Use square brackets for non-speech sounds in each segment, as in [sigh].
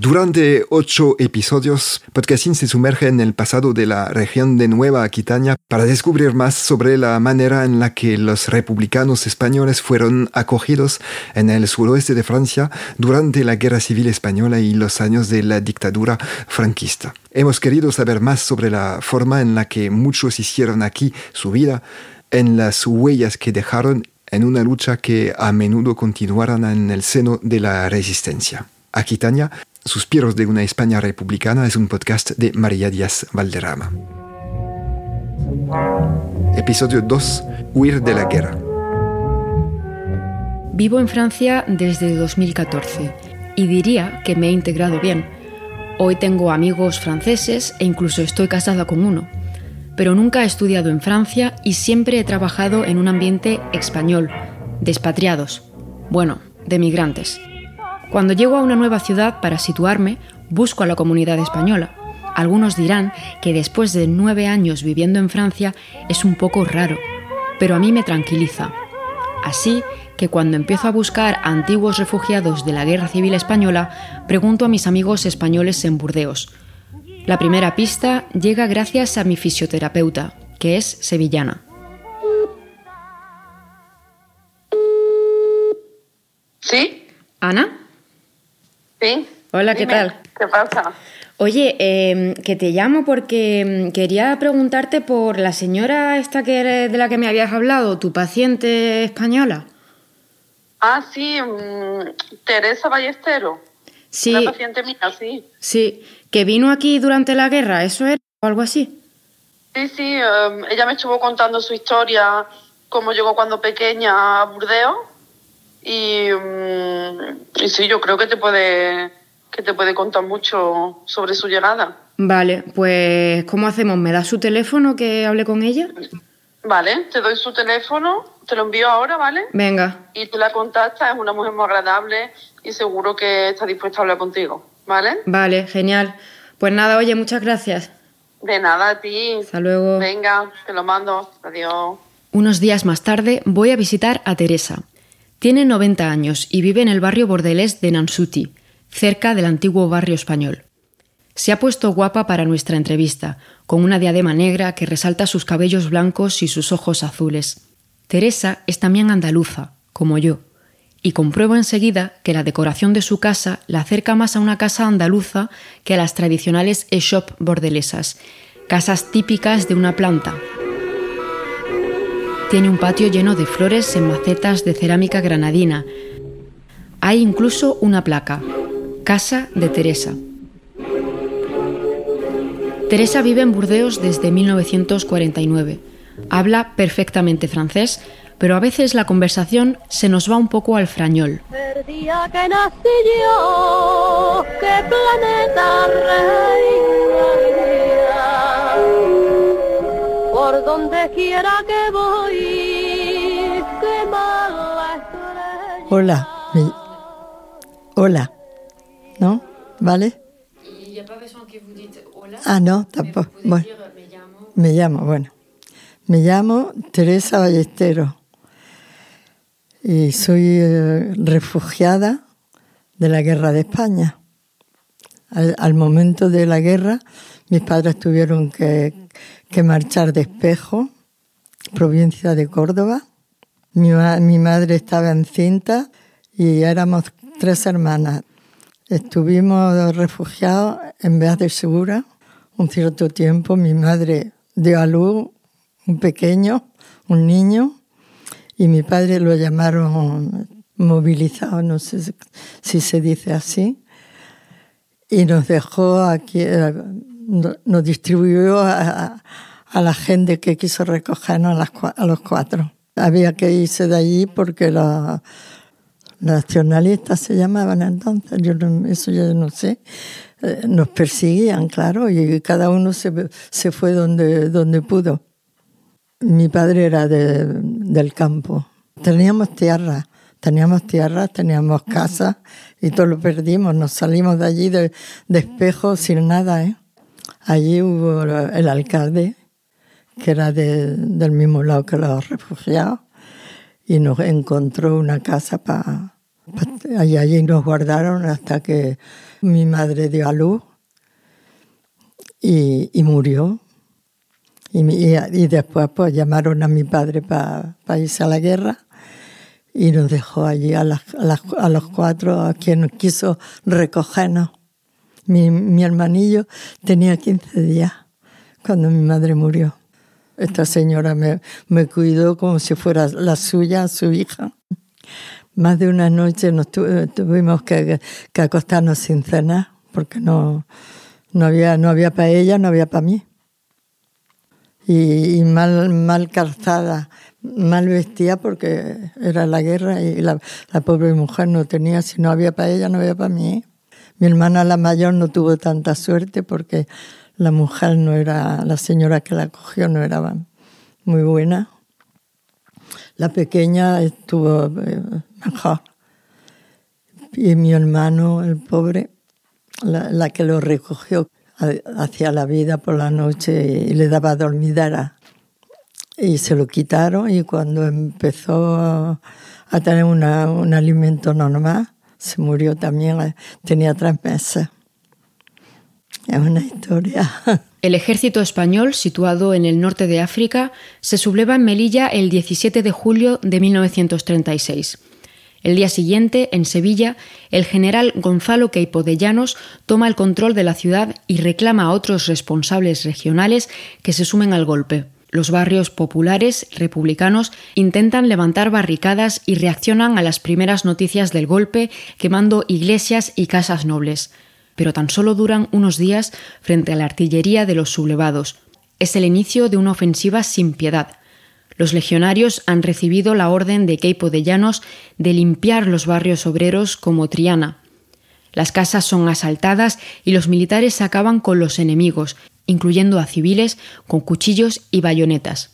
Durante ocho episodios, Podcasting se sumerge en el pasado de la región de Nueva Aquitania para descubrir más sobre la manera en la que los republicanos españoles fueron acogidos en el suroeste de Francia durante la Guerra Civil Española y los años de la dictadura franquista. Hemos querido saber más sobre la forma en la que muchos hicieron aquí su vida, en las huellas que dejaron en una lucha que a menudo continuaron en el seno de la resistencia. Aquitania Suspiros de una España republicana es un podcast de María Díaz Valderrama. Episodio 2. Huir de la guerra. Vivo en Francia desde 2014 y diría que me he integrado bien. Hoy tengo amigos franceses e incluso estoy casada con uno. Pero nunca he estudiado en Francia y siempre he trabajado en un ambiente español, de expatriados, bueno, de migrantes. Cuando llego a una nueva ciudad para situarme, busco a la comunidad española. Algunos dirán que después de nueve años viviendo en Francia es un poco raro, pero a mí me tranquiliza. Así que cuando empiezo a buscar a antiguos refugiados de la Guerra Civil Española, pregunto a mis amigos españoles en Burdeos. La primera pista llega gracias a mi fisioterapeuta, que es sevillana. ¿Sí? ¿Ana? Sí. Hola, ¿qué tal? ¿Qué pasa? Oye, eh, que te llamo porque mm, quería preguntarte por la señora esta que eres- de la que me habías hablado, tu paciente española. Ah, sí, mm, Teresa Ballestero. Sí, Una paciente mía, sí. sí, que vino aquí durante la guerra, ¿eso era o algo así? Sí, sí, em, ella me estuvo contando su historia, cómo llegó cuando pequeña a Burdeos. Y, mm, y sí, yo creo que te puede que te puede contar mucho sobre su llegada. Vale, pues ¿cómo hacemos? ¿Me das su teléfono que hable con ella? Vale, te doy su teléfono, te lo envío ahora, ¿vale? Venga, Y tú la contactas, es una mujer muy agradable y seguro que está dispuesta a hablar contigo, ¿vale? vale, genial. Pues nada, oye, muchas gracias. De nada a ti. Hasta luego. Venga, te lo mando. Adiós. Unos días más tarde voy a visitar a Teresa. Tiene 90 años y vive en el barrio bordelés de Nansuti, cerca del antiguo barrio español. Se ha puesto guapa para nuestra entrevista, con una diadema negra que resalta sus cabellos blancos y sus ojos azules. Teresa es también andaluza, como yo, y compruebo enseguida que la decoración de su casa la acerca más a una casa andaluza que a las tradicionales e-shop bordelesas, casas típicas de una planta, tiene un patio lleno de flores en macetas de cerámica granadina. Hay incluso una placa, Casa de Teresa. Teresa vive en Burdeos desde 1949. Habla perfectamente francés, pero a veces la conversación se nos va un poco al frañol. El día que nací yo, qué planeta. Por donde quiera que voy, qué mala. Hola. me- Hola. ¿No? ¿Vale? Ah, no, tampoco. Bueno, me llamo, bueno. Me llamo Teresa Ballesteros y soy eh, refugiada de la guerra de España. Al, al momento de la guerra, mis padres tuvieron que, que marchar de Espejo, provincia de Córdoba. Mi, mi madre estaba encinta y éramos tres hermanas. Estuvimos refugiados en Beas de Segura, un cierto tiempo mi madre dio a luz un pequeño, un niño, y mi padre lo llamaron movilizado, no sé si se dice así, y nos dejó aquí, eh, nos distribuyó a, la gente que quiso recogernos a, los cuatro. Había que irse de allí porque los nacionalistas se llamaban entonces, yo eso yo no sé, eh, nos perseguían, claro, y cada uno se, se fue donde, donde pudo. Mi padre era del campo. Teníamos tierra, teníamos tierra, teníamos casa y todo lo perdimos. Nos salimos de allí de, de sin nada. ¿eh? Allí hubo el alcalde, que era del mismo lado que los refugiados, y nos encontró una casa para... allí nos guardaron hasta que mi madre dio a luz y, y murió. Y, y, después pues llamaron a mi padre para irse a la guerra y nos dejó allí a, a, los cuatro, a quien quiso recogernos. Mi, hermanillo tenía 15 días cuando mi madre murió. Esta señora me, me cuidó como si fuera la suya, su hija. Más de una noche nos tuvimos que, que, acostarnos sin cenar porque no, no, había, no había para ella, no había para mí y, mal, mal calzada, mal vestida porque era la guerra y la, la, pobre mujer no tenía, si no había para ella, no había para mí. Mi hermana la mayor no tuvo tanta suerte porque la mujer no era, la señora que la cogió no era muy buena. La pequeña estuvo eh, mejor. Y mi hermano, el pobre, la, que lo recogió, hacia la vida por la noche y le daba dormidera. Y se lo quitaron y cuando empezó a tener un alimento normal, se murió también, tenía tres meses. Es una historia. [laughs] El ejército español, situado en el norte de África, se subleva en Melilla el 17 de julio de 1936. El día siguiente, en Sevilla, el general Gonzalo Queipo de Llanos toma el control de la ciudad y reclama a otros responsables regionales que se sumen al golpe. Los barrios populares republicanos intentan levantar barricadas y reaccionan a las primeras noticias del golpe quemando iglesias y casas nobles. Pero tan solo duran unos días frente a la artillería de los sublevados. Es el inicio de una ofensiva sin piedad. Los legionarios han recibido la orden de Queipo de Llanos de limpiar los barrios obreros como Triana. Las casas son asaltadas y los militares acaban con los enemigos, incluyendo a civiles con cuchillos y bayonetas.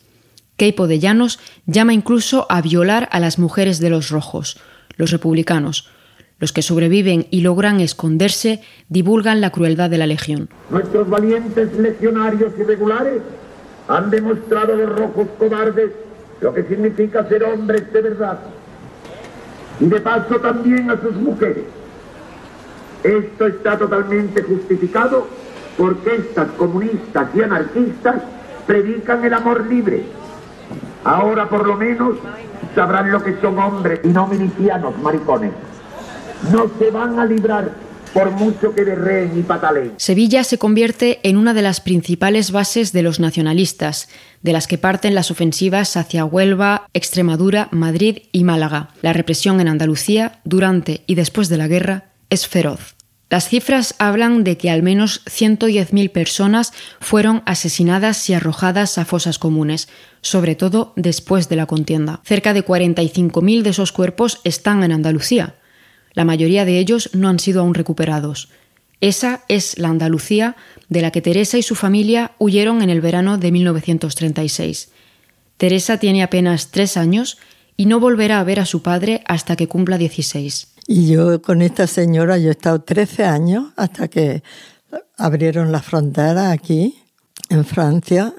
Queipo de Llanos llama incluso a violar a las mujeres de los rojos, los republicanos. Los que sobreviven y logran esconderse divulgan la crueldad de la legión. Nuestros valientes legionarios irregulares han demostrado a los rojos cobardes lo que significa ser hombres de verdad. Y de paso también a sus mujeres. Esto está totalmente justificado porque estas comunistas y anarquistas predican el amor libre. Ahora por lo menos sabrán lo que son hombres y no milicianos maricones. No se van a librar por mucho que y pataleen. Sevilla se convierte en una de las principales bases de los nacionalistas, de las que parten las ofensivas hacia Huelva, Extremadura, Madrid y Málaga. La represión en Andalucía, durante y después de la guerra, es feroz. Las cifras hablan de que al menos 110.000 personas fueron asesinadas y arrojadas a fosas comunes, sobre todo después de la contienda. Cerca de 45.000 de esos cuerpos están en Andalucía. La mayoría de ellos no han sido aún recuperados. Esa es la Andalucía de la que Teresa y su familia huyeron en el verano de 1936. Teresa tiene apenas tres años y no volverá a ver a su padre hasta que cumpla 16. Y yo con esta señora, yo he estado 13 años hasta que abrieron la frontera aquí, en Francia,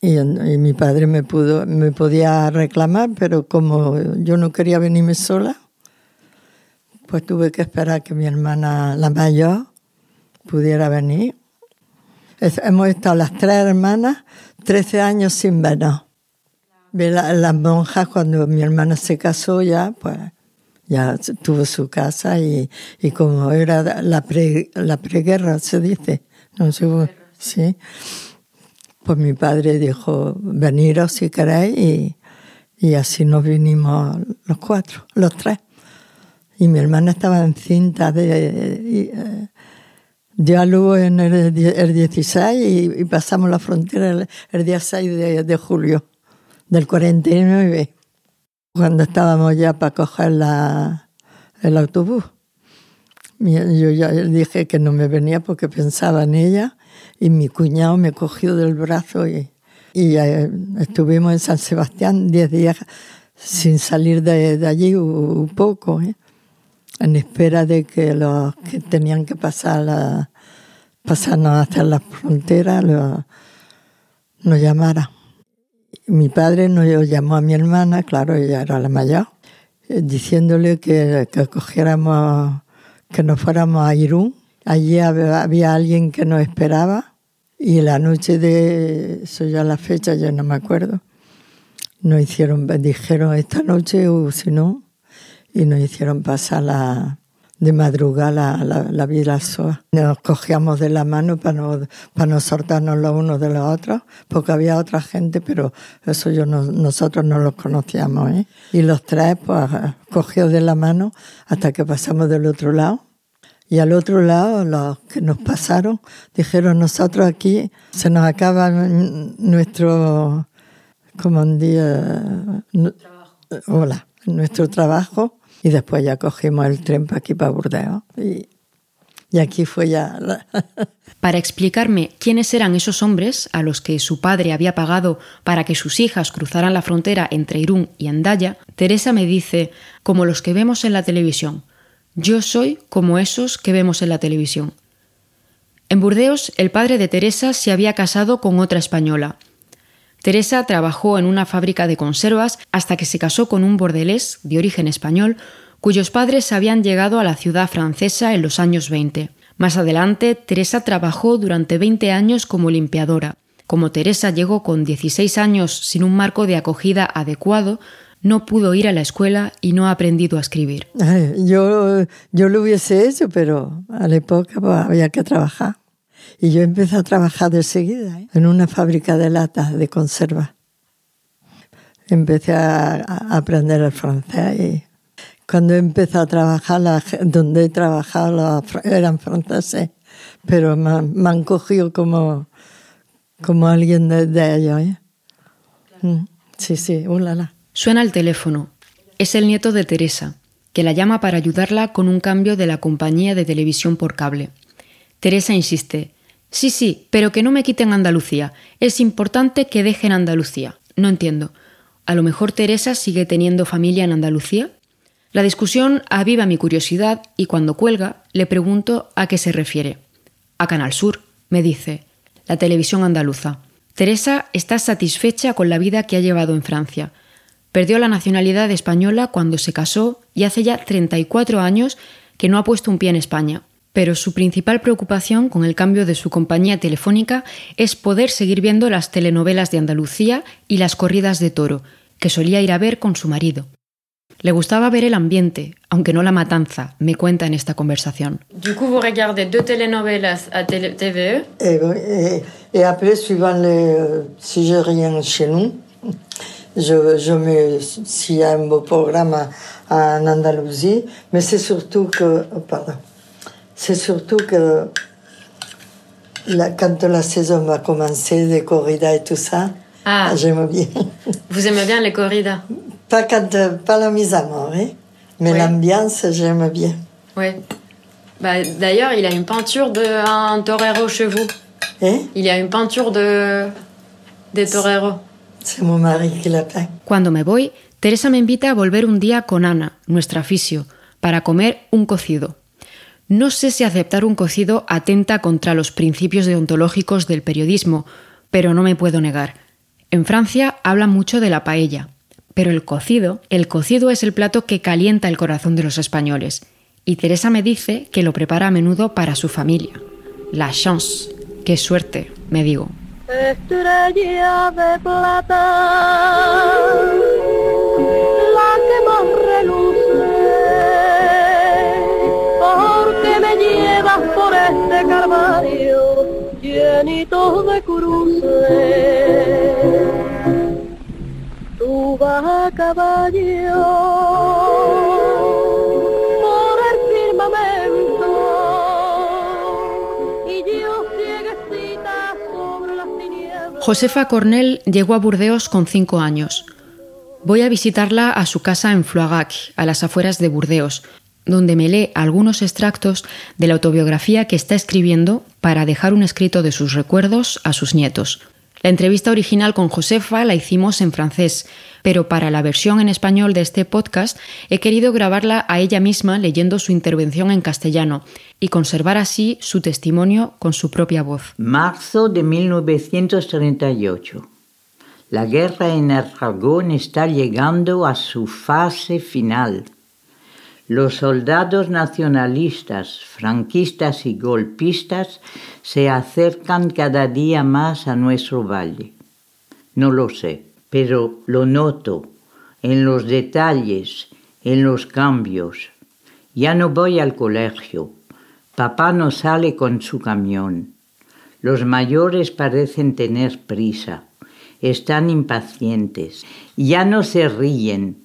y, y, mi padre me, pudo, me podía reclamar, pero como yo no quería venirme sola, pues tuve que esperar que mi hermana, la mayor, pudiera venir. hemos estado las tres hermanas 13 años sin vernos. las monjas, cuando mi hermana se casó ya, pues ya tuvo su casa y, como era la, pre, la preguerra, se dice, No sé, sí. Pues mi padre dijo, veniros si queréis y, y así nos vinimos los cuatro, los tres. Y mi hermana estaba encinta de... y, eh, luz en el, el 16 y, y pasamos la frontera el, el día 6 de, de julio del 49, cuando estábamos ya para coger la, el autobús. Yo ya dije que no me venía porque pensaba en ella y mi cuñado me cogió del brazo y, y eh, estuvimos en San Sebastián 10 días sin salir de, allí, un poco, ¿eh? en espera de que los que tenían que pasar la, pasarnos hasta la frontera lo- nos llamara. Mi padre nos llamó a mi hermana, claro, ella era la mayor, eh, diciéndole que, que cogiéramos, que nos fuéramos a Irún. Allí había, había alguien que nos esperaba y la noche de, eso ya la fecha, yo no me acuerdo, nos hicieron, dijeron esta noche o si no, y nos hicieron pasar la, de madrugada la, la, la. Nos cogíamos de la mano para no, para no soltarnos los unos de los otros, porque había otra gente, pero eso yo no- nosotros no los conocíamos. ¿eh? Y los tres, pues, cogidos de la mano hasta que pasamos del otro lado. Y al otro lado, los que nos pasaron, dijeron, nosotros aquí se nos acaba nuestro, como un día, nu- hola, nuestro trabajo. Y después ya cogimos el tren para aquí, para Burdeos. Y, y aquí fue ya... [laughs] Para explicarme quiénes eran esos hombres a los que su padre había pagado para que sus hijas cruzaran la frontera entre Irún y Andaya, Teresa me dice, como los que vemos en la televisión, yo soy como esos que vemos en la televisión. En Burdeos, el padre de Teresa se había casado con otra española. Teresa trabajó en una fábrica de conservas hasta que se casó con un bordelés de origen español cuyos padres habían llegado a la ciudad francesa en los años 20. Más adelante, Teresa trabajó durante 20 años como limpiadora. Como Teresa llegó con 16 años sin un marco de acogida adecuado, no pudo ir a la escuela y no ha aprendido a escribir. Yo, yo lo hubiese hecho, pero a la época pues, había que trabajar. Y yo empecé a trabajar de seguida ¿eh? en una fábrica de latas de conserva. Empecé a, a aprender el francés y cuando empecé a trabajar, la donde he trabajado eran franceses, pero me, han- me han cogido como, como alguien de, de ellos. ¿eh? Mm, Sí, sí, ulala. Suena el teléfono. Es el nieto de Teresa, que la llama para ayudarla con un cambio de la compañía de televisión por cable. Teresa insiste. Sí, sí, pero que no me quiten Andalucía. Es importante que dejen Andalucía. No entiendo. ¿A lo mejor Teresa sigue teniendo familia en Andalucía? La discusión aviva mi curiosidad y cuando cuelga le pregunto a qué se refiere. A Canal Sur, me dice, la televisión andaluza. Teresa está satisfecha con la vida que ha llevado en Francia. Perdió la nacionalidad española cuando se casó y hace ya 34 años que no ha puesto un pie en España. Pero su principal preocupación con el cambio de su compañía telefónica es poder seguir viendo las telenovelas de Andalucía y las corridas de toro, que solía ir a ver con su marido. Le gustaba ver el ambiente, aunque no la matanza, me cuenta en esta conversación. Du coup, vous regardez deux telenovelas à TVE Et, et, et après, suivant le, si j'ai rien chez nous, je, je mets, s'il y a un beau programme en Andalousie, mais c'est surtout que, oh, pardon, c'est surtout que la- quand la saison va commencer, des corridas et tout ça, Ah. j'aime bien. Vous aimez bien les corridas? Pas, quand, pas la mise à mort, hein, mais Oui. l'ambiance, j'aime bien. Oui. Bah, D'ailleurs, il a une peinture d'un torero chez vous. Hein? Il y a une peinture de de torero. C'est mon mari qui l'a peint. Cuando me voy, Teresa me invita a volver un día con Ana, nuestra fisio, para comer un cocido. No sé si aceptar un cocido atenta contra los principios deontológicos del periodismo, pero no me puedo negar. En Francia hablan mucho de la paella, pero el cocido, el cocido es el plato que calienta el corazón de los españoles, y Teresa me dice que lo prepara a menudo para su familia. La chance, qué suerte, me digo. Estrella de plata, la que este vas caballo por el firmamento y yo. Josefa Cornell llegó a Burdeos con cinco años. Voy a visitarla a su casa en Floagac, a las afueras de Burdeos, donde me lee algunos extractos de la autobiografía que está escribiendo para dejar un escrito de sus recuerdos a sus nietos. La entrevista original con Josefa la hicimos en francés, pero para la versión en español de este podcast he querido grabarla a ella misma leyendo su intervención en castellano y conservar así su testimonio con su propia voz. Marzo de 1938. La guerra en Aragón está llegando a su fase final. Los soldados nacionalistas, franquistas y golpistas se acercan cada día más a nuestro valle. No lo sé, pero lo noto en los detalles, en los cambios. Ya no voy al colegio. Papá no sale con su camión. Los mayores parecen tener prisa. Están impacientes. Ya no se ríen.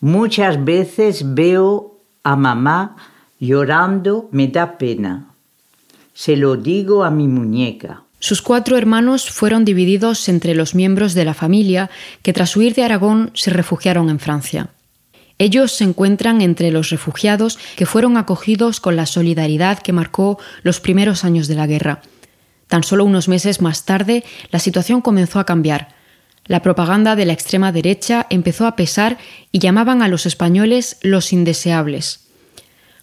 Muchas veces veo a mamá llorando, me da pena. Se lo digo a mi muñeca. Sus cuatro hermanos fueron divididos entre los miembros de la familia que tras huir de Aragón se refugiaron en Francia. Ellos se encuentran entre los refugiados que fueron acogidos con la solidaridad que marcó los primeros años de la guerra. Tan solo unos meses más tarde, la situación comenzó a cambiar. La propaganda de la extrema derecha empezó a pesar y llamaban a los españoles los indeseables.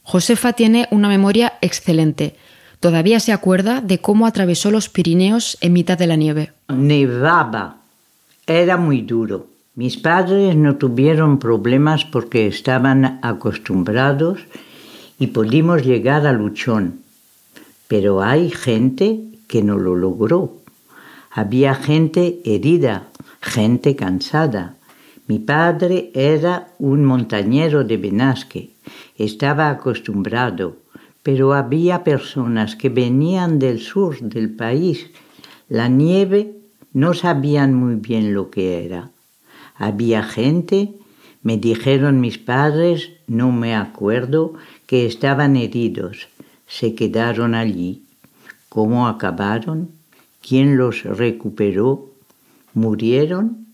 Josefa tiene una memoria excelente. Todavía se acuerda de cómo atravesó los Pirineos en mitad de la nieve. Nevaba. Era muy duro. Mis padres no tuvieron problemas porque estaban acostumbrados y pudimos llegar a Luchón. Pero hay gente que no lo logró. Había gente herida, gente cansada. Mi padre era un montañero de Benasque. Estaba acostumbrado, pero había personas que venían del sur del país. La nieve no sabían muy bien lo que era. Había gente, me dijeron mis padres, no me acuerdo, que estaban heridos. Se quedaron allí. ¿Cómo acabaron? ¿Quién los recuperó? ¿Murieron?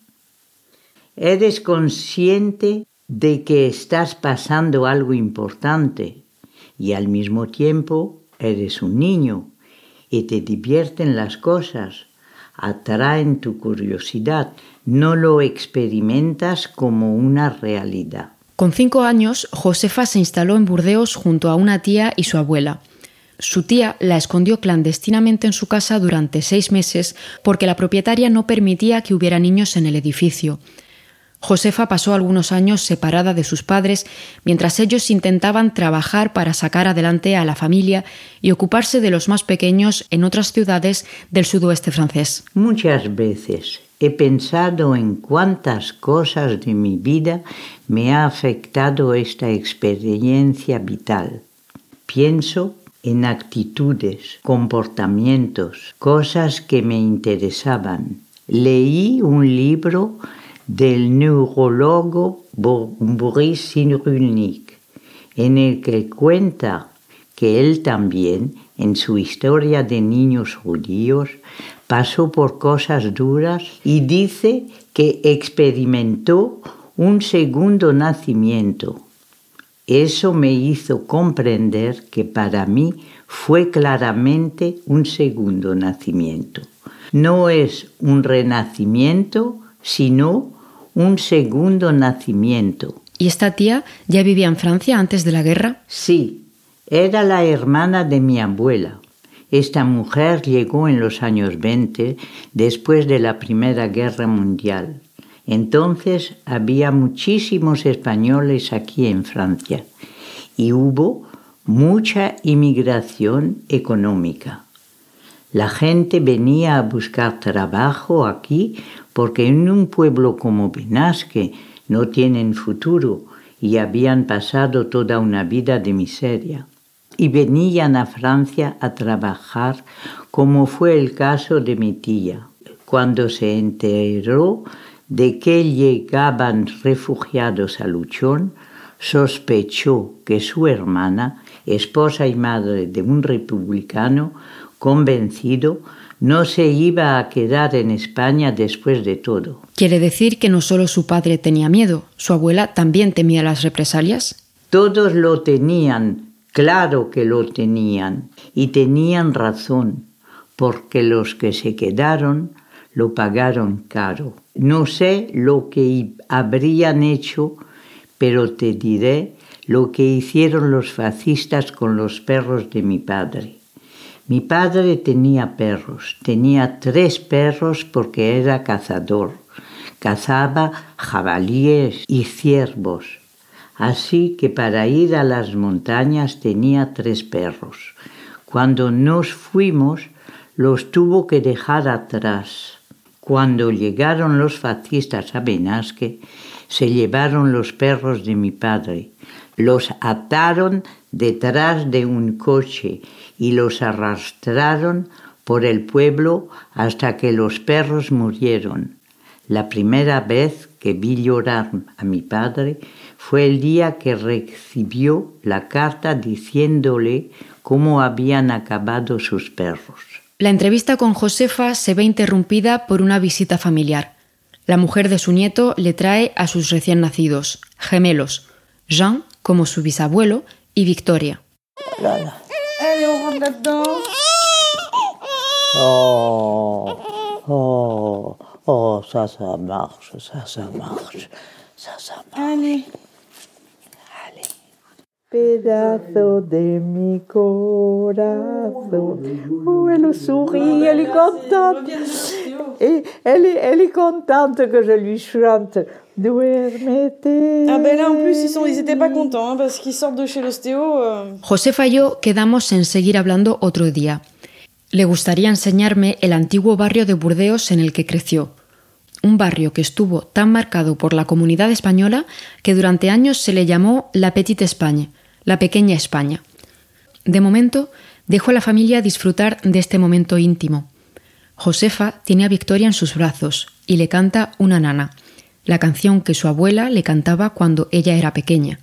Eres consciente de que estás pasando algo importante y al mismo tiempo eres un niño y te divierten las cosas, atraen tu curiosidad, no lo experimentas como una realidad. Con cinco años, Josefa se instaló en Burdeos junto a una tía y su abuela. Su tía la escondió clandestinamente en su casa durante seis meses porque la propietaria no permitía que hubiera niños en el edificio. Josefa pasó algunos años separada de sus padres mientras ellos intentaban trabajar para sacar adelante a la familia y ocuparse de los más pequeños en otras ciudades del sudoeste francés. Muchas veces he pensado en cuántas cosas de mi vida me ha afectado esta experiencia vital. Pienso en actitudes, comportamientos, cosas que me interesaban. Leí un libro del neurólogo Boris Cyrulnik, en el que cuenta que él también, en su historia de niños judíos, pasó por cosas duras y dice que experimentó un segundo nacimiento. Eso me hizo comprender que para mí fue claramente un segundo nacimiento. No es un renacimiento, sino un segundo nacimiento. ¿Y esta tía ya vivía en Francia antes de la guerra? Sí, era la hermana de mi abuela. Esta mujer llegó en los años 20, después de la Primera Guerra Mundial. Entonces había muchísimos españoles aquí en Francia y hubo mucha inmigración económica. La gente venía a buscar trabajo aquí porque en un pueblo como Benasque no tienen futuro y habían pasado toda una vida de miseria. y venían a Francia a trabajar, como fue el caso de mi tía. Cuando se enteró de que llegaban refugiados a Luchón, sospechó que su hermana, esposa y madre de un republicano convencido, no se iba a quedar en España después de todo. Quiere decir que no solo su padre tenía miedo, su abuela también temía las represalias. Todos lo tenían, claro que lo tenían, y tenían razón, porque los que se quedaron lo pagaron caro. No sé lo que habrían hecho, pero te diré lo que hicieron los fascistas con los perros de mi padre. Mi padre tenía perros, tenía tres perros porque era cazador. Cazaba jabalíes y ciervos. Así que para ir a las montañas tenía tres perros. Cuando nos fuimos, los tuvo que dejar atrás. Cuando llegaron los fascistas a Benasque, se llevaron los perros de mi padre, los ataron detrás de un coche y los arrastraron por el pueblo hasta que los perros murieron. La primera vez que vi llorar a mi padre fue el día que recibió la carta diciéndole cómo habían acabado sus perros. La entrevista con Josefa se ve interrumpida por una visita familiar. La mujer de su nieto le trae a sus recién nacidos, gemelos, Jean como su bisabuelo y Victoria. Oh, oh, oh, ça, ça marche, ça, ça marche, ça, ça marche. Allez. Pedazo de mi corazón. Oh, elle sourit, elle est contente. Et elle est, elle est contente que je lui chante. Duérmete. Ah ben là en plus ils sont ils étaient pas contents hein, parce qu'ils sortent de chez l'ostéo. euh. Josefa y yo quedamos en seguir hablando otro día. Le gustaría enseñarme el antiguo barrio de Burdeos en el que creció. Un barrio que estuvo tan marcado por la comunidad española que durante años se le llamó la Petite España, la pequeña España. De momento, dejo a la familia disfrutar de este momento íntimo. Josefa tiene a Victoria en sus brazos y le canta una nana, la canción que su abuela le cantaba cuando ella era pequeña,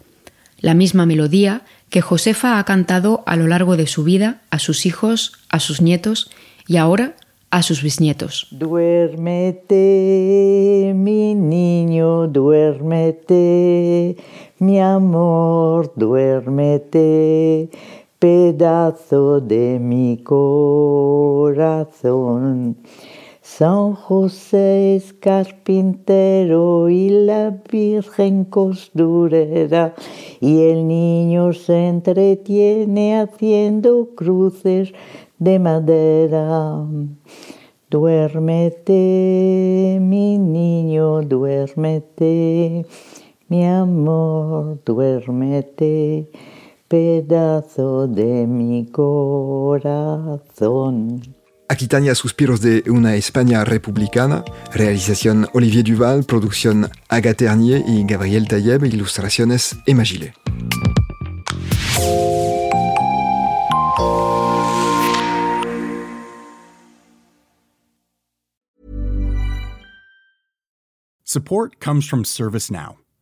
la misma melodía que Josefa ha cantado a lo largo de su vida a sus hijos, a sus nietos y ahora a sus bisnietos. Duérmete, mi niño, duérmete, mi amor, duérmete, pedazo de mi corazón. San José es carpintero y la Virgen costurera y el niño se entretiene haciendo cruces de madera. Duérmete, mi niño, duérmete, mi amor, duérmete, pedazo de mi corazón. Aquitania Suspiros de una España republicana, realización Olivier Duval, producción Agathe Ternier y Gabriel Tayeb, ilustraciones Emma Gillet. Support comes from ServiceNow,